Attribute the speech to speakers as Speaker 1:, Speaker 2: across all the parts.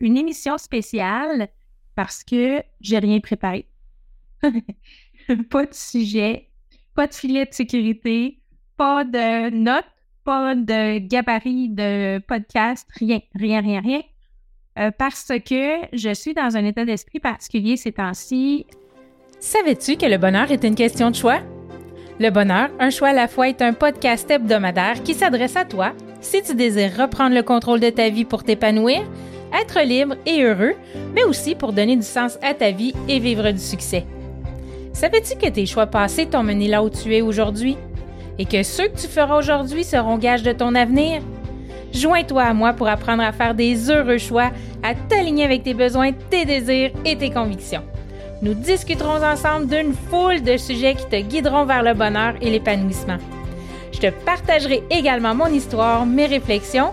Speaker 1: une émission spéciale parce que j'ai rien préparé. pas de sujet, pas de filet de sécurité, pas de notes, pas de gabarit de podcast, rien, rien, rien, rien. Euh, parce que je suis dans un état d'esprit particulier ces temps-ci.
Speaker 2: Savais-tu que le bonheur est une question de choix? Le bonheur, un choix à la fois, est un podcast hebdomadaire qui s'adresse à toi si tu désires reprendre le contrôle de ta vie pour t'épanouir, être libre et heureux, mais aussi pour donner du sens à ta vie et vivre du succès. Savais-tu que tes choix passés t'ont mené là où tu es aujourd'hui et que ceux que tu feras aujourd'hui seront gages de ton avenir? Joins-toi à moi pour apprendre à faire des heureux choix, à t'aligner avec tes besoins, tes désirs et tes convictions. Nous discuterons ensemble d'une foule de sujets qui te guideront vers le bonheur et l'épanouissement. Je te partagerai également mon histoire, mes réflexions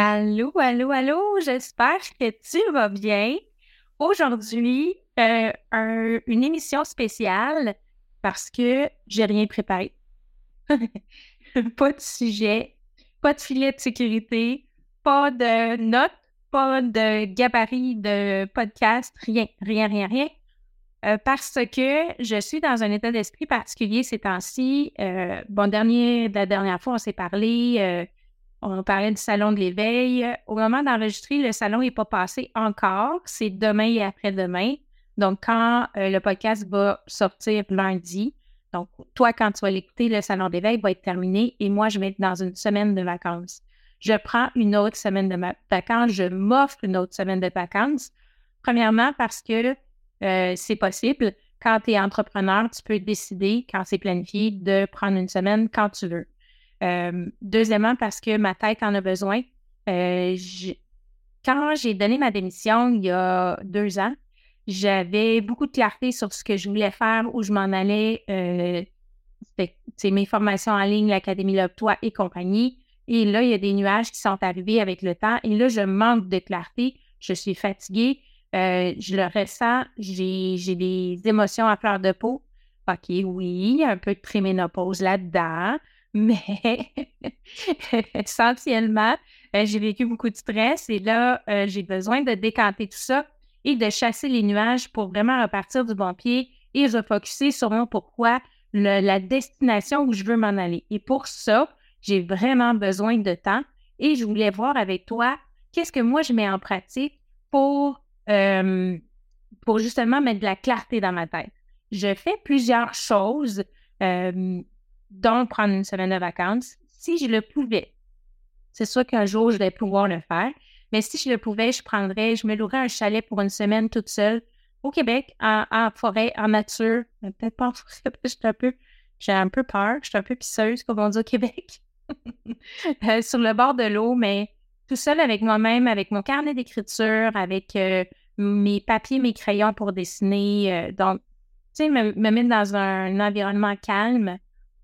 Speaker 1: Allô, allô, allô, j'espère que tu vas bien. Aujourd'hui, euh, une émission spéciale parce que j'ai rien préparé. pas de sujet, pas de filet de sécurité, pas de notes, pas de gabarit de podcast, rien, rien, rien, rien. Euh, parce que je suis dans un état d'esprit particulier ces temps-ci. Euh, bon, dernier, la dernière fois, on s'est parlé, on parlait du salon de l'éveil. Au moment d'enregistrer, le salon n'est pas passé encore. C'est demain et après-demain. Donc, quand le podcast va sortir lundi, donc toi, quand tu vas l'écouter, le salon d'éveil va être terminé et moi, je vais être dans une semaine de vacances. Je prends une autre semaine de vacances, je m'offre une autre semaine de vacances. Premièrement, parce que euh, c'est possible. Quand tu es entrepreneur, tu peux décider, quand c'est planifié, de prendre une semaine quand tu veux. Deuxièmement, parce que ma tête en a besoin. Quand j'ai donné ma démission il y a deux ans, j'avais beaucoup de clarté sur ce que je voulais faire, où je m'en allais. c'est mes formations en ligne, l'Académie Love-toi et compagnie. Et là, il y a des nuages qui sont arrivés avec le temps. Et là, je manque de clarté. Je suis fatiguée. Je le ressens, j'ai des émotions à fleur de peau. OK, oui, un peu de préménopause là-dedans, mais essentiellement, euh, j'ai vécu beaucoup de stress et là, euh, j'ai besoin de décanter tout ça et de chasser les nuages pour vraiment repartir du bon pied et refocuser sur mon pourquoi, la destination où je veux m'en aller. Et pour ça, j'ai vraiment besoin de temps et je voulais voir avec toi qu'est-ce que moi je mets en pratique pour euh, pour justement mettre de la clarté dans ma tête. Je fais plusieurs choses, dont prendre une semaine de vacances, si je le pouvais. C'est sûr qu'un jour, je vais pouvoir le faire, mais si je le pouvais, je prendrais, je me louerais un chalet pour une semaine toute seule au Québec, en, forêt, en nature. Peut-être pas en forêt, un peu, j'ai un peu peur, je suis un peu pisseuse, comme on dit au Québec. Euh, sur le bord de l'eau, mais tout seul avec moi-même, avec mon carnet d'écriture, avec euh, mes papiers, mes crayons pour dessiner. Euh, donc, tu sais, me, mettre dans un, environnement calme.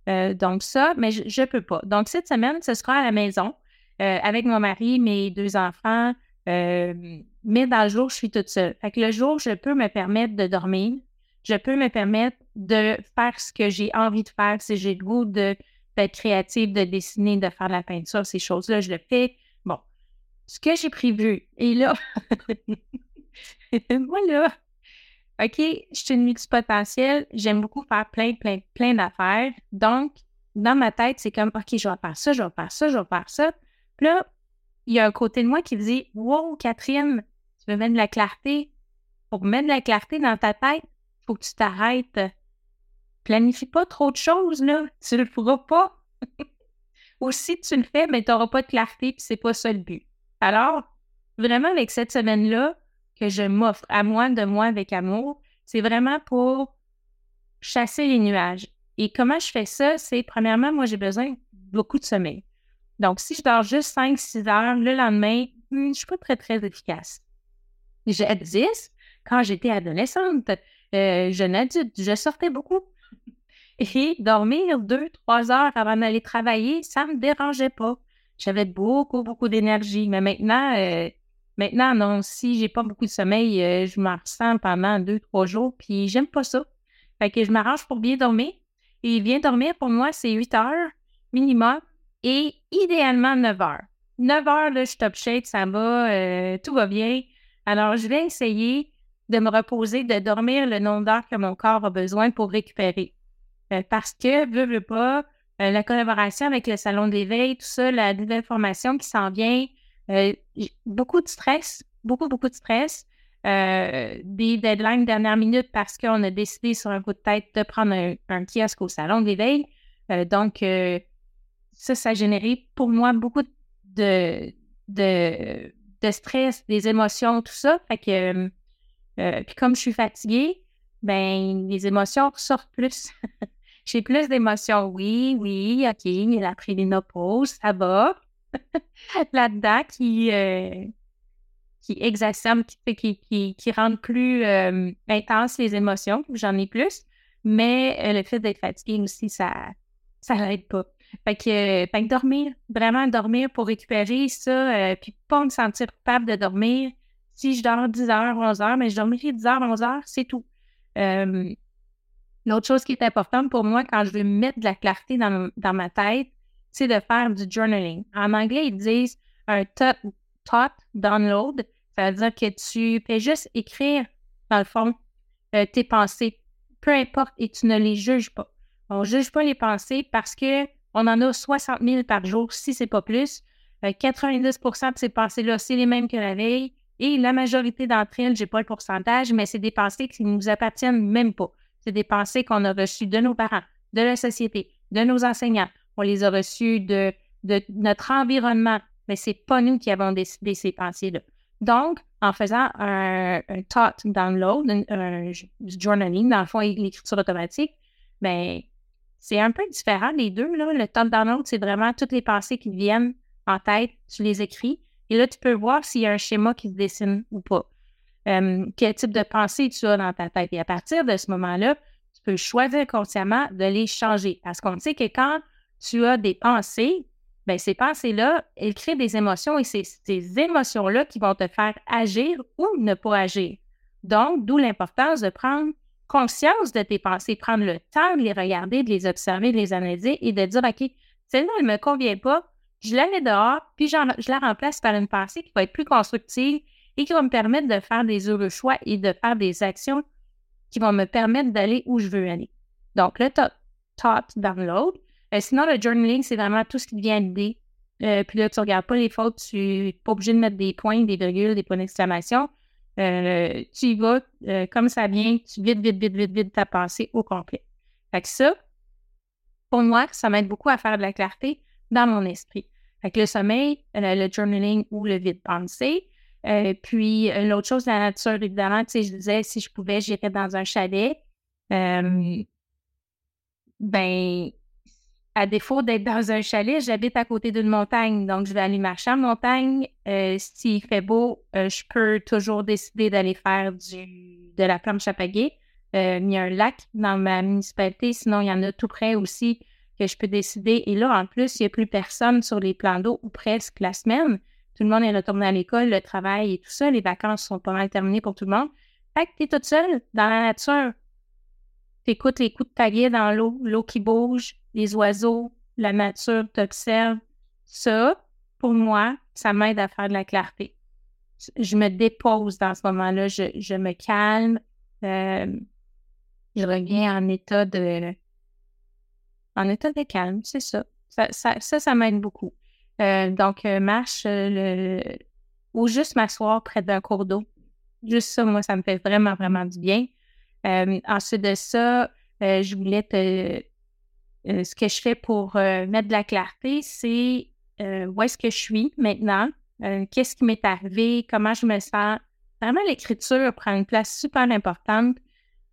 Speaker 1: Euh, donc, ça, mais je ne peux pas. Donc, cette semaine, ce sera à la maison avec mon mari, mes deux enfants. mais dans le jour, je suis toute seule. Fait que le jour, je peux me permettre de dormir. Je peux me permettre de faire ce que j'ai envie de faire. Si j'ai le goût d'être créative, de dessiner, de faire de la peinture, ces choses-là, je le fais ce que j'ai prévu. Et là, voilà. OK, je suis une multipotentielle. J'aime beaucoup faire plein, plein, plein d'affaires. Donc, dans ma tête, c'est comme, OK, je vais faire ça, je vais faire ça, je vais faire ça. Puis là, il y a un côté de moi qui me dit, Wow, Catherine, tu veux mettre de la clarté. Pour mettre de la clarté dans ta tête, il faut que tu t'arrêtes. Planifie pas trop de choses, là. Tu le feras pas. Ou si tu le fais, mais tu n'auras pas de clarté, puis c'est pas ça le but. Alors, vraiment, avec cette semaine-là que je m'offre à moi, de moi avec amour, c'est vraiment pour chasser les nuages. Et comment je fais ça? C'est, premièrement, moi, j'ai besoin de beaucoup de sommeil. Donc, si je dors juste 5-6 heures, le lendemain, hmm, je ne suis pas très, très efficace. Jadis, quand j'étais adolescente, euh, jeune adulte, je sortais beaucoup. Et dormir 2-3 heures avant d'aller travailler, ça ne me dérangeait pas. J'avais beaucoup, beaucoup d'énergie. Mais maintenant, euh, maintenant, non, si j'ai pas beaucoup de sommeil, euh, je m'en ressens pendant 2-3 jours, puis j'aime pas ça. Fait que je m'arrange pour bien dormir. Et bien dormir, pour moi, c'est 8 heures minimum et idéalement 9 heures. 9 heures, là, je top shape, ça va, euh, tout va bien. Alors, je vais essayer de me reposer, de dormir le nombre d'heures que mon corps a besoin pour récupérer. Euh, parce que, veux, veux pas, euh, la collaboration avec le salon d'éveil, tout ça, la nouvelle formation qui s'en vient, beaucoup de stress, beaucoup, beaucoup de stress. des deadlines dernière minute parce qu'on a décidé sur un coup de tête de prendre un, kiosque au salon d'éveil. donc, ça, ça a généré pour moi beaucoup de, de, de stress, des émotions, tout ça. Fait que, euh, puis comme je suis fatiguée, ben les émotions ressortent plus. J'ai plus d'émotions. Oui, oui, OK, la préménopause, ça va. Là-dedans, qui, euh, qui exacerbe, qui, qui, qui, rend plus euh, intense les émotions. J'en ai plus. Mais le fait d'être fatiguée aussi, ça ça n'aide pas. Fait que, dormir, vraiment dormir pour récupérer ça, euh, puis pas me sentir coupable de dormir. Si je dors 10 heures, 11 heures, mais je dormirai 10 heures, 11 heures, c'est tout. L'autre chose qui est importante pour moi quand je veux mettre de la clarté dans, ma tête, c'est de faire du journaling. En anglais, ils disent un thought download. Ça veut dire que tu fais juste écrire, dans le fond, euh, tes pensées, peu importe, et tu ne les juges pas. On ne juge pas les pensées parce que on en a 60 000 par jour, si ce n'est pas plus. 90% euh, de ces pensées-là, c'est les mêmes que la veille. Et la majorité d'entre elles, je n'ai pas le pourcentage, mais c'est des pensées qui ne nous appartiennent même pas. C'est des pensées qu'on a reçues de nos parents, de la société, de nos enseignants. On les a reçues de, notre environnement, mais ce n'est pas nous qui avons décidé ces pensées-là. Donc, en faisant un, thought download, un, journaling, dans le fond, l'écriture automatique, bien, c'est un peu différent les deux. Là. Le top download, c'est vraiment toutes les pensées qui viennent en tête, tu les écris. Et là, tu peux voir s'il y a un schéma qui se dessine ou pas. quel type de pensée tu as dans ta tête. Et à partir de ce moment-là, tu peux choisir consciemment de les changer. Parce qu'on sait que quand tu as des pensées, bien, ces pensées-là, elles créent des émotions et c'est ces émotions-là qui vont te faire agir ou ne pas agir. Donc, d'où l'importance de prendre conscience de tes pensées, prendre le temps de les regarder, de les observer, de les analyser et de dire, OK, celle-là, elle ne me convient pas, je la mets dehors, puis je la remplace par une pensée qui va être plus constructive et qui va me permettre de faire des heureux choix et de faire des actions qui vont me permettre d'aller où je veux aller. Donc, le thought download. Euh, sinon, le journaling, c'est vraiment tout ce qui vient d'idée. Euh, puis là, tu regardes pas les fautes, tu n'es pas obligé de mettre des points, des virgules, des points d'exclamation. Euh, tu y vas comme ça vient, tu vides, vite, vite, vite, vite ta pensée au complet. Fait que ça, pour moi, ça m'aide beaucoup à faire de la clarté dans mon esprit. Fait que le sommeil, le journaling ou le vide-pensée. puis l'autre chose, la nature, évidemment, tu sais, je disais, si je pouvais, j'irais dans un chalet. ben, à défaut d'être dans un chalet, j'habite à côté d'une montagne, donc je vais aller marcher en montagne. Euh, S'il fait beau, euh, je peux toujours décider d'aller faire du, de la planche à. Euh, il y a un lac dans ma municipalité, sinon il y en a tout près aussi que je peux décider. Et là, en plus, il n'y a plus personne sur les plans d'eau ou presque la semaine. Tout le monde est retourné à l'école, le travail et tout ça. Les vacances sont pas mal terminées pour tout le monde. Fait que tu es toute seule dans la nature. Tu écoutes les coups de pagaie dans l'eau, l'eau qui bouge, les oiseaux, la nature t'observe. Ça, pour moi, ça m'aide à faire de la clarté. Je me dépose dans ce moment-là, je, me calme, euh, je reviens en état de en état de calme, c'est ça. Ça, ça, ça, m'aide beaucoup. Euh, donc, euh, marche le, ou juste m'asseoir près d'un cours d'eau. Juste ça, moi, ça me fait vraiment, vraiment du bien. Ensuite de ça, je voulais te, euh, ce que je fais pour euh, mettre de la clarté, c'est euh, où est-ce que je suis maintenant, qu'est-ce qui m'est arrivé, comment je me sens? Vraiment, l'écriture prend une place super importante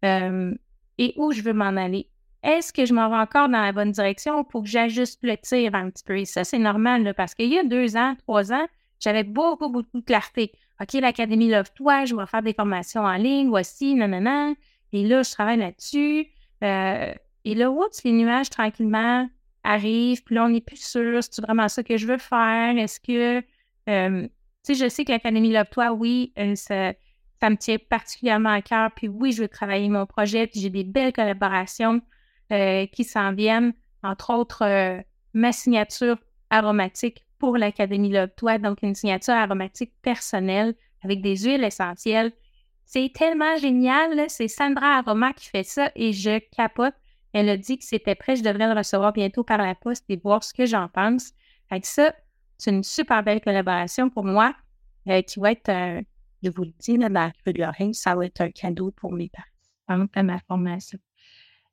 Speaker 1: et où je veux m'en aller. est-ce que je m'en vais encore dans la bonne direction pour que j'ajuste le tir un petit peu? Et ça, c'est normal, parce qu'il y a deux ans, trois ans, j'avais beaucoup, beaucoup de clarté. OK, l'Académie Love-toi, je vais faire des formations en ligne, voici, nanana. Et là, je travaille là-dessus. Euh, et là, oups, les nuages tranquillement arrivent. Puis là, on n'est plus sûr, c'est vraiment ça que je veux faire? Est-ce que, euh, tu sais, je sais que l'Académie Love-toi, oui, euh, ça, ça, me tient particulièrement à cœur. Puis oui, je veux travailler mon projet. Puis j'ai des belles collaborations qui s'en viennent. Entre autres, ma signature aromatique pour l'Académie Love-toi, donc une signature aromatique personnelle avec des huiles essentielles. C'est tellement génial, c'est Sandra Aroma qui fait ça et je capote. Elle a dit que c'était prêt, je devrais le recevoir bientôt par la poste et voir ce que j'en pense. Avec ça, c'est une super belle collaboration pour moi euh, qui va être, euh, je vous le dis, dans la de ça va être un cadeau pour mes parents à ma formation.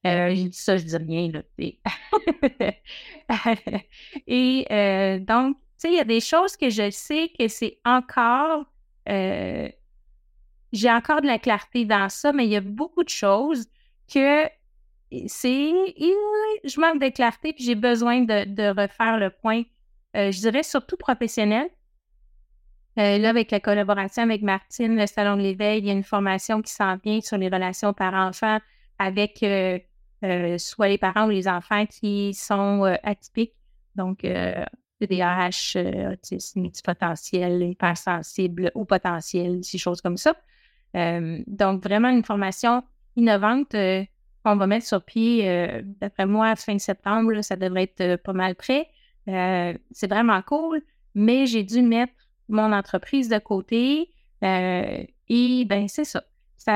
Speaker 1: Euh, j'ai dit ça, je dis rien. Et donc, tu sais, il y a des choses que je sais que c'est encore. J'ai encore de la clarté dans ça, mais il y a beaucoup de choses que c'est. Je manque de clarté, puis j'ai besoin de, refaire le point. je dirais surtout professionnel. là, avec la collaboration avec Martine, le Salon de l'éveil, il y a une formation qui s'en vient sur les relations par-enfant avec euh, soit les parents ou les enfants qui sont euh, atypiques, donc TDAH, euh, autisme multipotentiel, hypersensible ou potentiel, ces choses comme ça. Donc, vraiment une formation innovante qu'on va mettre sur pied, d'après moi, fin septembre, ça devrait être pas mal prêt. c'est vraiment cool, mais j'ai dû mettre mon entreprise de côté et ben c'est ça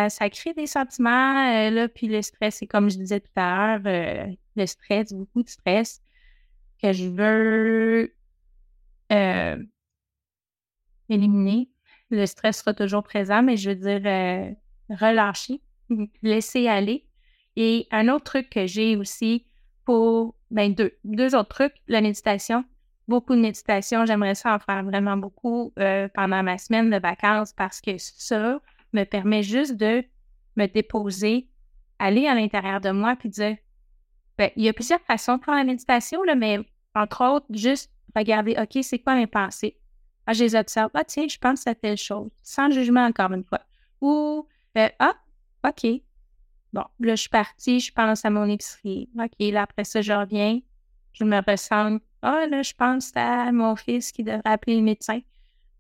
Speaker 1: ça, crée des sentiments, euh, là, puis le stress, c'est comme je disais tout à l'heure, euh, le stress, beaucoup de stress que je veux euh, éliminer. Le stress sera toujours présent, mais je veux dire relâcher, laisser aller. Et un autre truc que j'ai aussi pour, ben deux, deux autres trucs, la méditation. Beaucoup de méditation, j'aimerais ça en faire vraiment beaucoup pendant ma semaine de vacances parce que ça, me permet juste de me déposer, aller à l'intérieur de moi puis dire ben, il y a plusieurs façons de faire la méditation, mais entre autres, juste regarder, OK, c'est quoi mes pensées? Ah, je les observe. Ah, tiens, je pense à telle chose, sans jugement encore une fois. Ou, euh, ah, OK. Bon, là, je suis partie, je pense à mon épicerie. OK, là, après ça, je reviens, je me ressens. Ah, là, je pense à mon fils qui devrait appeler le médecin.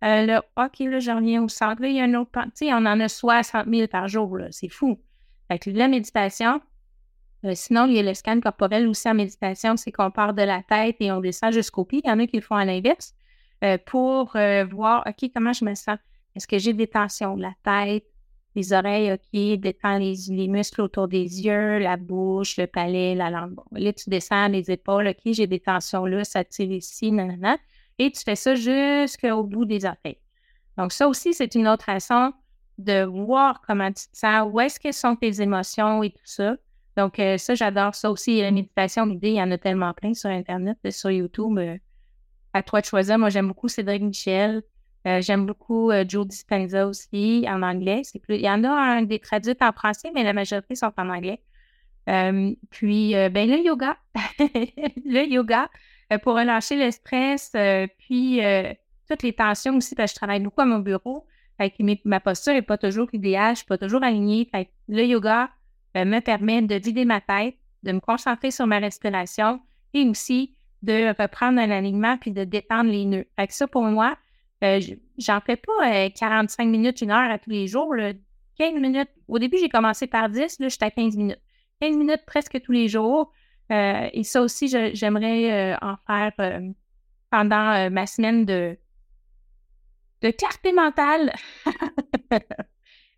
Speaker 1: Euh, là, OK, là, je reviens au centre. Là, il y a un autre. Tu sais, on en a 60 000 par jour, là. C'est fou. Avec la méditation, euh, sinon, il y a le scan corporel aussi en méditation, c'est qu'on part de la tête et on descend jusqu'au pied. Il y en a qui le font à l'inverse euh, pour voir, OK, comment je me sens? Est-ce que j'ai des tensions de la tête, les oreilles, OK, détends les, les muscles autour des yeux, la bouche, le palais, la langue? Bon, là, tu descends les épaules, OK, j'ai des tensions là, ça tire ici, nanana et tu fais ça jusqu'au bout des oreilles. Donc, ça aussi, c'est une autre façon de voir comment tu te sens, où est-ce que sont tes émotions et tout ça. Donc, euh, ça, j'adore ça aussi. La méditation il y en a tellement plein sur Internet, euh, sur YouTube. Euh, à toi de choisir. Moi, j'aime beaucoup Cédric Michel. j'aime beaucoup Joe Dispenza aussi, en anglais. Il y en a un, des traduites en français, mais la majorité sont en anglais. puis, ben, le yoga. le yoga, euh, pour relâcher le stress, euh, puis euh, toutes les tensions aussi, parce que je travaille beaucoup à mon bureau. ma posture n'est pas toujours idéale, je ne suis pas toujours alignée. le yoga me permet de vider ma tête, de me concentrer sur ma respiration et aussi de reprendre un alignement puis de détendre les nœuds. Fait ça, pour moi, j'en fais pas 45 minutes, une heure à tous les jours. 15 minutes. Au début, j'ai commencé par 10, là, j'étais à 15 minutes. 15 minutes presque tous les jours. Euh, et ça aussi, j'aimerais euh, en faire euh, pendant ma semaine de, de clarté mentale.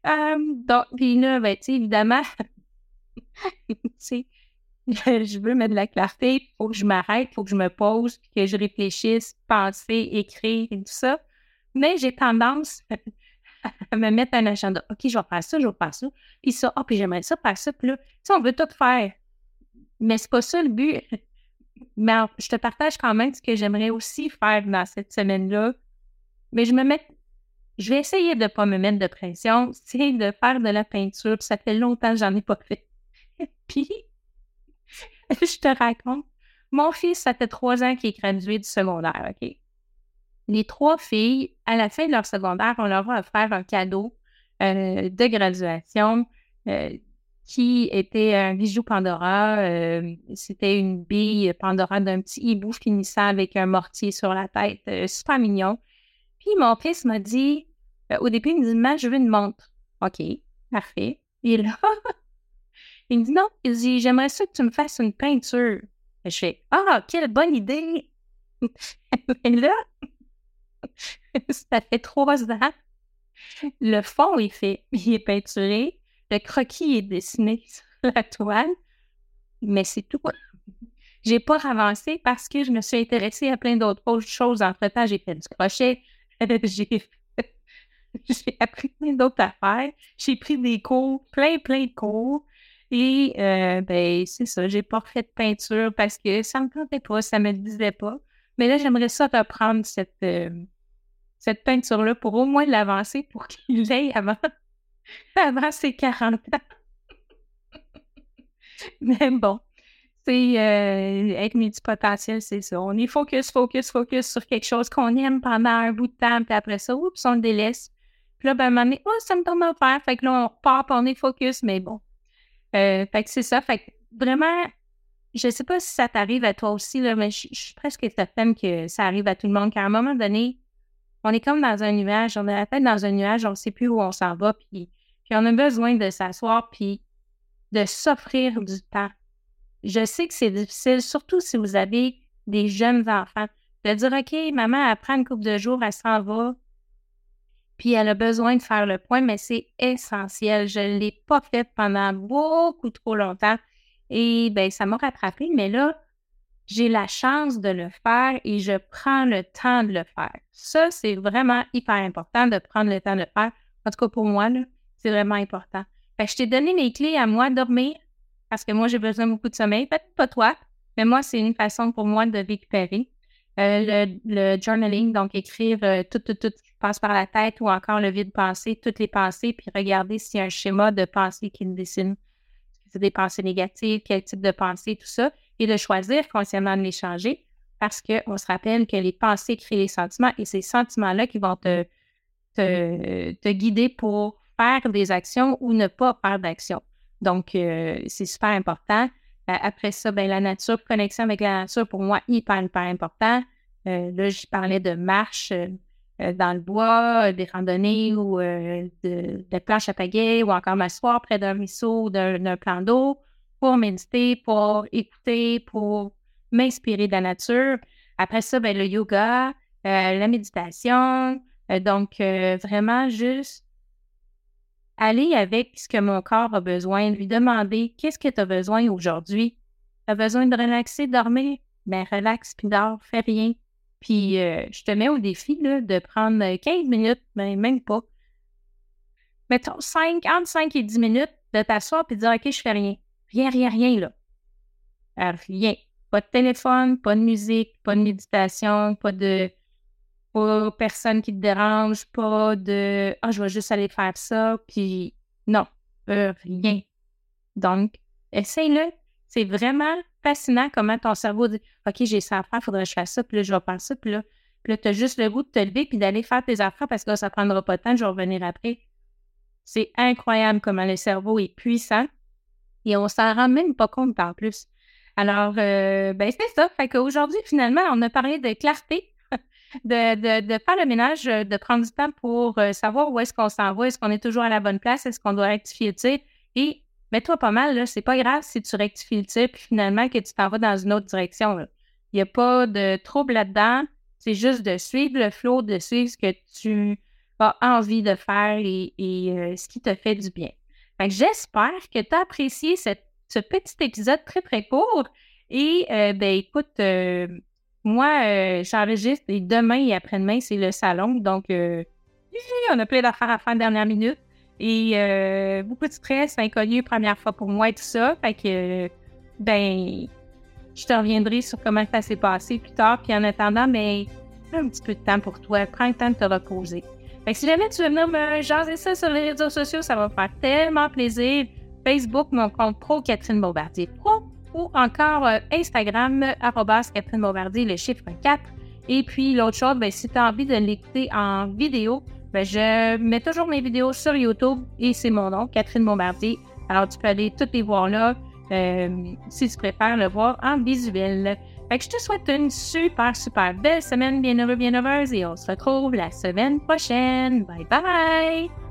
Speaker 1: donc, puis là, ben, évidemment, je veux mettre de la clarté, il faut que je m'arrête, il faut que je me pose, que je réfléchisse, penser, écrire tout ça. Mais j'ai tendance à me mettre un agenda. OK, je vais faire ça, je vais faire ça. Puis ça, ah, puis j'aimerais ça, faire ça. Puis là, on veut tout faire. Mais c'est pas ça le but. Mais je te partage quand même ce que j'aimerais aussi faire dans cette semaine-là. Mais je me mets. Je vais essayer de ne pas me mettre de pression. C'est de faire de la peinture. Ça fait longtemps que j'en ai pas fait. Puis, je te raconte. Mon fils, ça fait trois ans qu'il est gradué du secondaire, OK? Les trois filles, à la fin de leur secondaire, on leur a offert un cadeau euh, de graduation euh, qui était un bijou Pandora. Euh, c'était une bille Pandora d'un petit hibou finissant avec un mortier sur la tête. super mignon. Puis mon fils m'a dit, au début, il me dit, Maman, je veux une montre. OK, parfait. Et là, il me dit, non, il dit, j'aimerais ça que tu me fasses une peinture. Je fais, ah, quelle bonne idée. Et là, ça fait trois ans. Le fond est fait, il est peinturé. Le croquis est dessiné sur la toile. Mais c'est tout. J'ai pas avancé parce que je me suis intéressée à plein d'autres choses. Entre-temps, j'ai fait du crochet. j'ai appris plein d'autres affaires. J'ai pris des cours, plein, plein de cours. Euh, ben, c'est ça, j'ai pas fait de peinture parce que ça me tentait pas, ça me disait pas. Mais là, j'aimerais ça reprendre cette, euh, cette peinture-là pour au moins l'avancer pour qu'il l'aille avant, avant ses 40 ans. Mais bon, c'est euh, être multipotentiel, c'est ça. On est focus, focus, focus sur quelque chose qu'on aime pendant un bout de temps, puis après ça, oups, on le délaisse. Puis là, ben, à un moment donné, oh, ça me tombe à faire. Fait que là, on repart, on est focus, mais bon. Euh, fait que c'est ça. Fait que vraiment, je sais pas si ça t'arrive à toi aussi, là, mais je, suis presque certaine que ça arrive à tout le monde, qu'à un moment donné, on est comme dans un nuage, on est la tête dans un nuage, on ne sait plus où on s'en va, puis, puis on a besoin de s'asseoir, puis de s'offrir du temps. Je sais que c'est difficile, surtout si vous avez des jeunes enfants, de dire OK, maman, prend une couple de jours, elle s'en va, puis elle a besoin de faire le point, mais c'est essentiel. Je ne l'ai pas fait pendant beaucoup trop longtemps et bien, ça m'a rattrapé, mais là, j'ai la chance de le faire et je prends le temps de le faire. Ça, c'est vraiment hyper important de prendre le temps de le faire. En tout cas, pour moi, c'est vraiment important. Je t'ai donné les clés à moi, dormir, parce que moi, j'ai besoin beaucoup de sommeil. Peut-être pas toi, mais moi, c'est une façon pour moi de récupérer. Euh, le, journaling, donc écrire euh, tout, tout, tout qui passe par la tête ou encore le vide-pensée, toutes les pensées, puis regarder s'il y a un schéma de pensée qui me dessine. C'est des pensées négatives, quel type de pensée, tout ça et de choisir consciemment de les changer parce qu'on se rappelle que les pensées créent les sentiments et ces sentiments-là qui vont te, guider pour faire des actions ou ne pas faire d'actions. Donc, euh, c'est super important. Euh, après ça, ben, la nature, connexion avec la nature, pour moi, hyper, hyper important. Euh, là, je parlais de marche dans le bois, des randonnées ou de, de planches à pagaie ou encore m'asseoir près d'un ruisseau ou d'un plan d'eau pour méditer, pour écouter, pour m'inspirer de la nature. Après ça, ben, le yoga, euh, la méditation. Euh, donc, euh, vraiment juste aller avec ce que mon corps a besoin, lui demander qu'est-ce que tu as besoin aujourd'hui? Tu as besoin de relaxer, dormir? Ben, relax, puis dors, fais rien. Puis, je te mets au défi là, de prendre 15 minutes, ben, même pas. Mettons 5, entre 5 et 10 minutes de t'asseoir puis de dire OK, je fais rien. Rien, rien, rien, là. rien. Pas de téléphone, pas de musique, pas de méditation, pas de pas personne qui te dérange, pas de Ah, je vais juste aller faire ça, puis non, euh, rien. Donc, essaye-le. C'est vraiment fascinant comment ton cerveau dit OK, j'ai ça à faire, faudrait que je fasse ça, puis là, je vais faire ça, puis là, puis là, tu as juste le goût de te lever puis d'aller faire tes affaires parce que ça ne prendra pas de temps, je vais revenir après. C'est incroyable comment le cerveau est puissant et on s'en rend même pas compte en plus. Alors, euh, ben c'est ça. Fait qu'aujourd'hui, finalement, on a parlé de clarté, de, de, faire le ménage, euh, de prendre du temps pour euh, savoir où est-ce qu'on s'en va, est-ce qu'on est toujours à la bonne place, est-ce qu'on doit rectifier le tir. Et mets-toi pas mal, c'est pas grave si tu rectifies le tir, puis finalement que tu t'en vas dans une autre direction. Il n'y a pas de trouble là-dedans. C'est juste de suivre le flow, de suivre ce que tu as envie de faire et, et ce qui te fait du bien j'espère que tu as apprécié ce petit épisode très, très court. Et euh, ben écoute, euh, moi, euh, j'enregistre et demain et après-demain, c'est le salon. Donc, on a plein d'affaires à faire dernière minute. Et beaucoup de stress, inconnu, première fois pour moi et tout ça. Fait que, ben, je te reviendrai sur comment ça s'est passé plus tard. Puis en attendant, mais ben, un petit peu de temps pour toi. Prends le temps de te reposer. Fait que si jamais tu veux venir me jaser ça sur les réseaux sociaux, ça va me faire tellement plaisir. Facebook, mon compte pro Catherine Bombardier Pro. Ou encore euh, Instagram, arrobas Catherine Bombardier, le chiffre 4. Et puis l'autre chose, ben, si tu as envie de l'écouter en vidéo, ben, je mets toujours mes vidéos sur YouTube et c'est mon nom, Catherine Bombardier. Alors tu peux aller toutes les voir là euh, si tu préfères le voir en visuel. Fait que je te souhaite une super, super belle semaine, bien heureux, bien heureuse et on se retrouve la semaine prochaine. Bye bye!